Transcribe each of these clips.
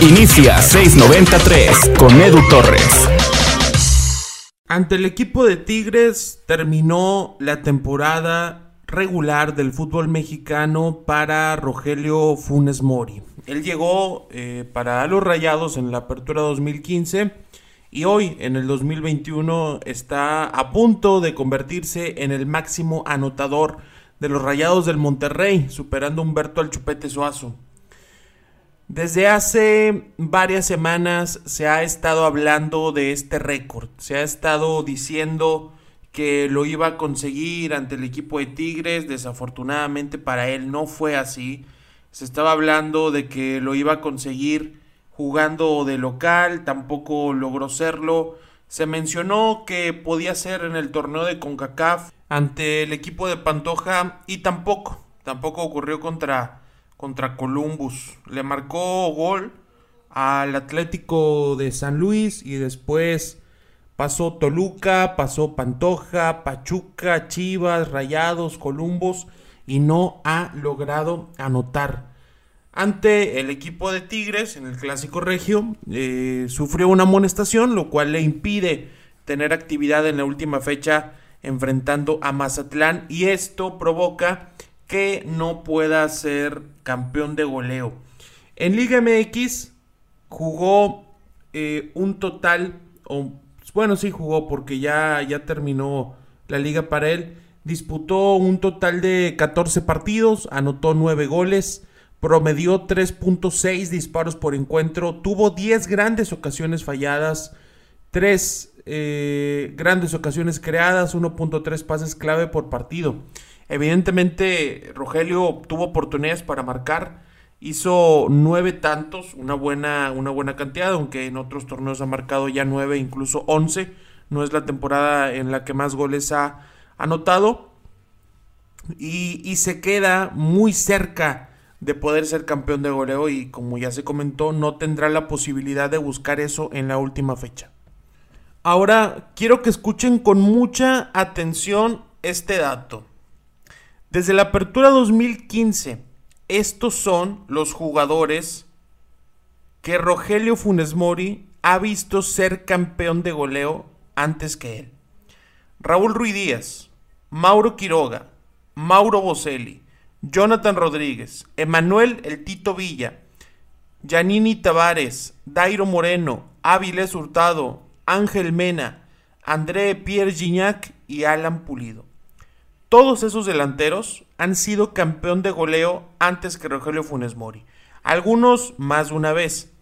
Inicia 693 con Edu Torres. Ante el equipo de Tigres terminó la temporada regular del fútbol mexicano para Rogelio Funes Mori. Él llegó eh, para los Rayados en la apertura 2015 y hoy en el 2021 está a punto de convertirse en el máximo anotador de los Rayados del Monterrey, superando a Humberto Alchupete Suazo. Desde hace varias semanas se ha estado hablando de este récord, se ha estado diciendo que lo iba a conseguir ante el equipo de Tigres, desafortunadamente para él no fue así, se estaba hablando de que lo iba a conseguir jugando de local, tampoco logró serlo, se mencionó que podía ser en el torneo de CONCACAF ante el equipo de Pantoja y tampoco, tampoco ocurrió contra contra Columbus. Le marcó gol al Atlético de San Luis y después pasó Toluca, pasó Pantoja, Pachuca, Chivas, Rayados, Columbus y no ha logrado anotar. Ante el equipo de Tigres en el Clásico Regio, eh, sufrió una amonestación, lo cual le impide tener actividad en la última fecha enfrentando a Mazatlán y esto provoca que no pueda ser campeón de goleo. En Liga MX jugó eh, un total, bueno, sí jugó porque ya, ya terminó la liga para él. Disputó un total de 14 partidos, anotó 9 goles, promedió 3.6 disparos por encuentro, tuvo 10 grandes ocasiones falladas, 3 eh, grandes ocasiones creadas, 1.3 pases clave por partido. Evidentemente, Rogelio tuvo oportunidades para marcar. Hizo nueve tantos, una buena, una buena cantidad, aunque en otros torneos ha marcado ya nueve, incluso once. No es la temporada en la que más goles ha anotado. Y se queda muy cerca de poder ser campeón de goleo y como ya se comentó, no tendrá la posibilidad de buscar eso en la última fecha. Ahora quiero que escuchen con mucha atención este dato. Desde la apertura 2015, estos son los jugadores que Rogelio Funes Mori ha visto ser campeón de goleo antes que él. Raúl Ruiz Díaz, Mauro Quiroga, Mauro Boselli, Jonathan Rodríguez, Emanuel El Tito Villa, Janini Tavares, Dairo Moreno, Áviles Hurtado, Ángel Mena, André Pierre Gignac y Alan Pulido. Todos esos delanteros han sido campeón de goleo antes que Rogelio Funes Mori. Algunos más de una vez.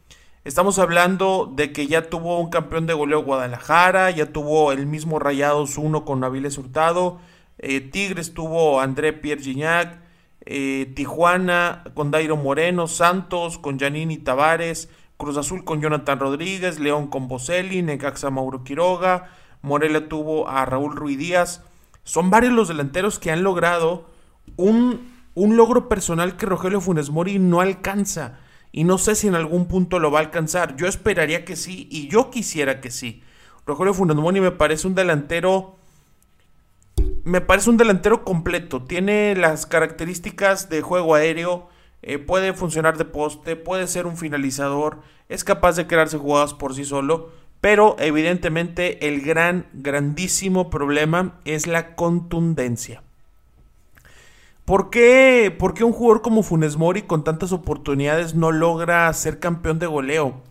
Estamos hablando de que ya tuvo un campeón de goleo Guadalajara, ya tuvo el mismo Rayados 1 con Naviles Hurtado, eh, Tigres tuvo André Pierre Gignac, eh, Tijuana con Dairo Moreno, Santos con Janini Tavares, Cruz Azul con Jonathan Rodríguez, León con Boselli, Necaxa Mauro Quiroga, Morelia tuvo a Raúl Ruiz Díaz. Son varios los delanteros que han logrado un, un logro personal que Rogelio Funes Mori no alcanza. Y no sé si en algún punto lo va a alcanzar. Yo esperaría que sí y yo quisiera que sí. Rogelio Funes Mori me parece un delantero. Me parece un delantero completo. Tiene las características de juego aéreo. Eh, puede funcionar de poste. Puede ser un finalizador. Es capaz de crearse jugadas por sí solo. Pero evidentemente el gran, grandísimo problema es la contundencia. ¿Por qué, ¿Por qué un jugador como Funes Mori con tantas oportunidades no logra ser campeón de goleo?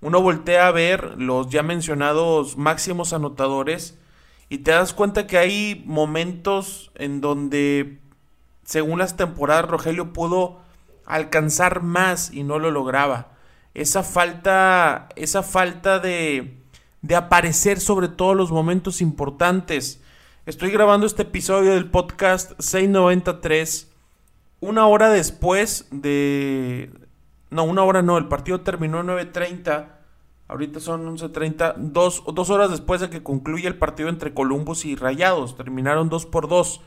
Uno voltea a ver los ya mencionados máximos anotadores y te das cuenta que hay momentos en donde, según las temporadas, Rogelio pudo alcanzar más y no lo lograba esa falta, esa falta de, de aparecer sobre todos los momentos importantes. Estoy grabando este episodio del podcast 693 una hora después de... No, una hora no, el partido terminó a 9.30. Ahorita son 11.30. Dos, dos horas después de que concluye el partido entre Columbus y Rayados. Terminaron 2 por 2.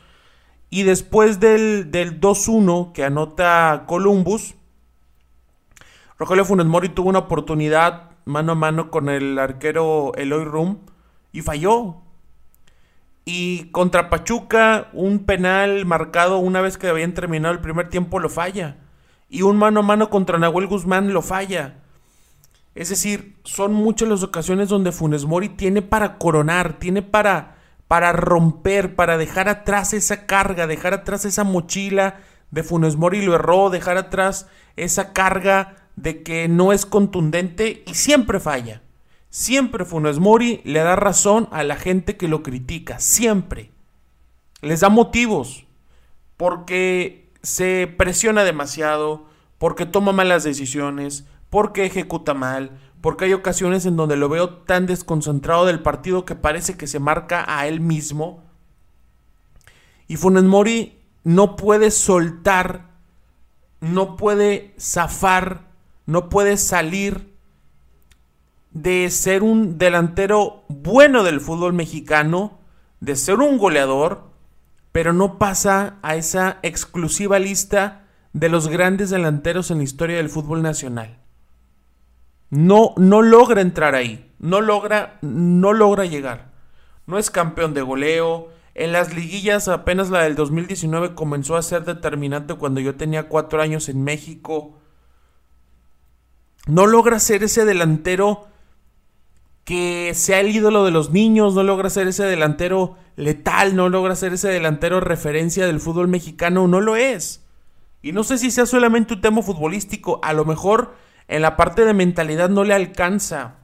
Y después del, del 2-1 que anota Columbus, Rogelio Funes Mori tuvo una oportunidad mano a mano con el arquero Eloy Rum y falló. Y contra Pachuca, un penal marcado una vez que habían terminado el primer tiempo lo falla. y un mano a mano contra Nahuel Guzmán lo falla. Es decir, son muchas las ocasiones donde Funes Mori tiene para coronar, tiene para, para romper, para dejar atrás esa carga, dejar atrás esa mochila de Funes Mori lo erró, dejar atrás esa carga de que no es contundente y siempre falla. Siempre Funes Mori le da razón a la gente que lo critica, siempre. Les da motivos, porque se presiona demasiado, porque toma malas decisiones, porque ejecuta mal, porque hay ocasiones en donde lo veo tan desconcentrado del partido que parece que se marca a él mismo. Y Funes Mori no puede soltar, no puede zafar, no puede salir de ser un delantero bueno del fútbol mexicano, de ser un goleador, pero no pasa a esa exclusiva lista de los grandes delanteros en la historia del fútbol nacional. No, no logra entrar ahí. No logra, no logra llegar. No es campeón de goleo. En las liguillas, apenas la del 2019 comenzó a ser determinante cuando yo tenía cuatro años en México. No logra ser ese delantero que sea el ídolo de los niños, no logra ser ese delantero letal, no logra ser ese delantero referencia del fútbol mexicano, no lo es. Y no sé si sea solamente un tema futbolístico, a lo mejor en la parte de mentalidad no le alcanza.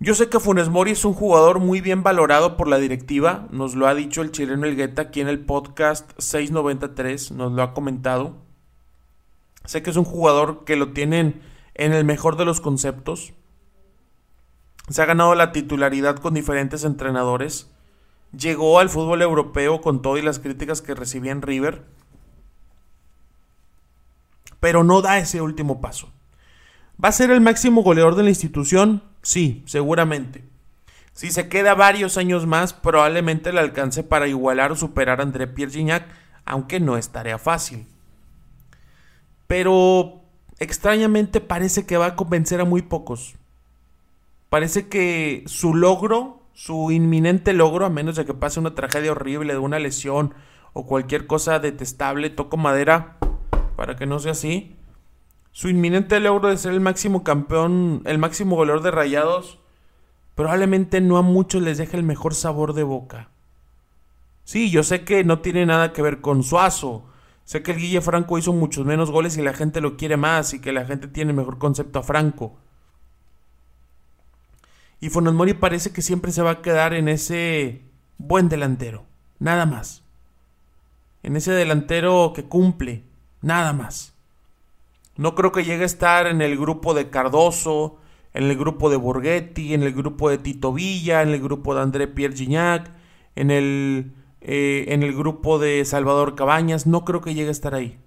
Yo sé que Funes Mori es un jugador muy bien valorado por la directiva, nos lo ha dicho el chileno Elgueta aquí en el podcast 693, nos lo ha comentado. Sé que es un jugador que lo tienen en el mejor de los conceptos. Se ha ganado la titularidad con diferentes entrenadores. Llegó al fútbol europeo con todo y las críticas que recibía en River pero no da ese último paso. ¿Va a ser el máximo goleador de la institución? Sí, seguramente. Si se queda varios años más, probablemente le alcance para igualar o superar a André Pierre Gignac, aunque no es tarea fácil. Pero extrañamente parece que va a convencer a muy pocos. Parece que su logro, su inminente logro, a menos de que pase una tragedia horrible de una lesión o cualquier cosa detestable, toco madera, para que no sea así. Su inminente logro de ser el máximo campeón, el máximo goleador de rayados, probablemente no a muchos les deje el mejor sabor de boca. Sí, yo sé que no tiene nada que ver con Suazo. Sé que el Guille Franco hizo muchos menos goles y la gente lo quiere más y que la gente tiene mejor concepto a Franco. Y Funes parece que siempre se va a quedar en ese buen delantero, nada más. En ese delantero que cumple, Nada más. No creo que llegue a estar en el grupo de Cardoso, en el grupo de Borghetti, en el grupo de Tito Villa, en el grupo de André Pierre Gignac, en el, eh, en el grupo de Salvador Cabañas. No creo que llegue a estar ahí.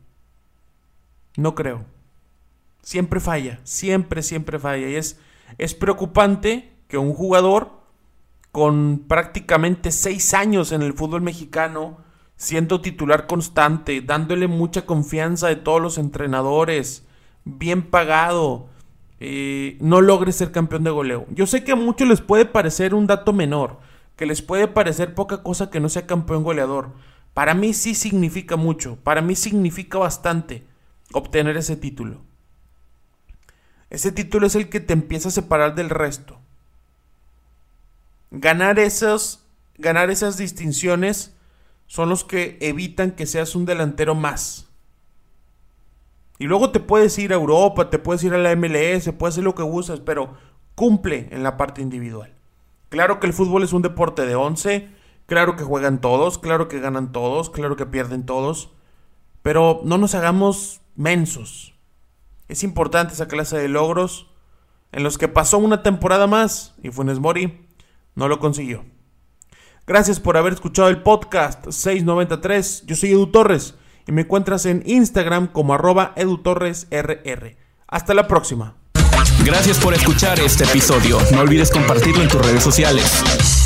No creo. Siempre falla, siempre, siempre falla. Y es, es preocupante que un jugador con prácticamente seis años en el fútbol mexicano siendo titular constante, dándole mucha confianza de todos los entrenadores, bien pagado, eh, no logre ser campeón de goleo. Yo sé que a muchos les puede parecer un dato menor, que les puede parecer poca cosa que no sea campeón goleador. Para mí sí significa mucho, para mí significa bastante obtener ese título. Ese título es el que te empieza a separar del resto. Ganar esos, ganar esas distinciones son los que evitan que seas un delantero más. Y luego te puedes ir a Europa, te puedes ir a la MLS, puedes hacer lo que gustes, pero cumple en la parte individual. Claro que el fútbol es un deporte de 11, claro que juegan todos, claro que ganan todos, claro que pierden todos, pero no nos hagamos mensos. Es importante esa clase de logros en los que pasó una temporada más y Funes Mori no lo consiguió. Gracias por haber escuchado el podcast 693. Yo soy Edu Torres y me encuentras en Instagram como arroba edutorresrr. Hasta la próxima. Gracias por escuchar este episodio. No olvides compartirlo en tus redes sociales.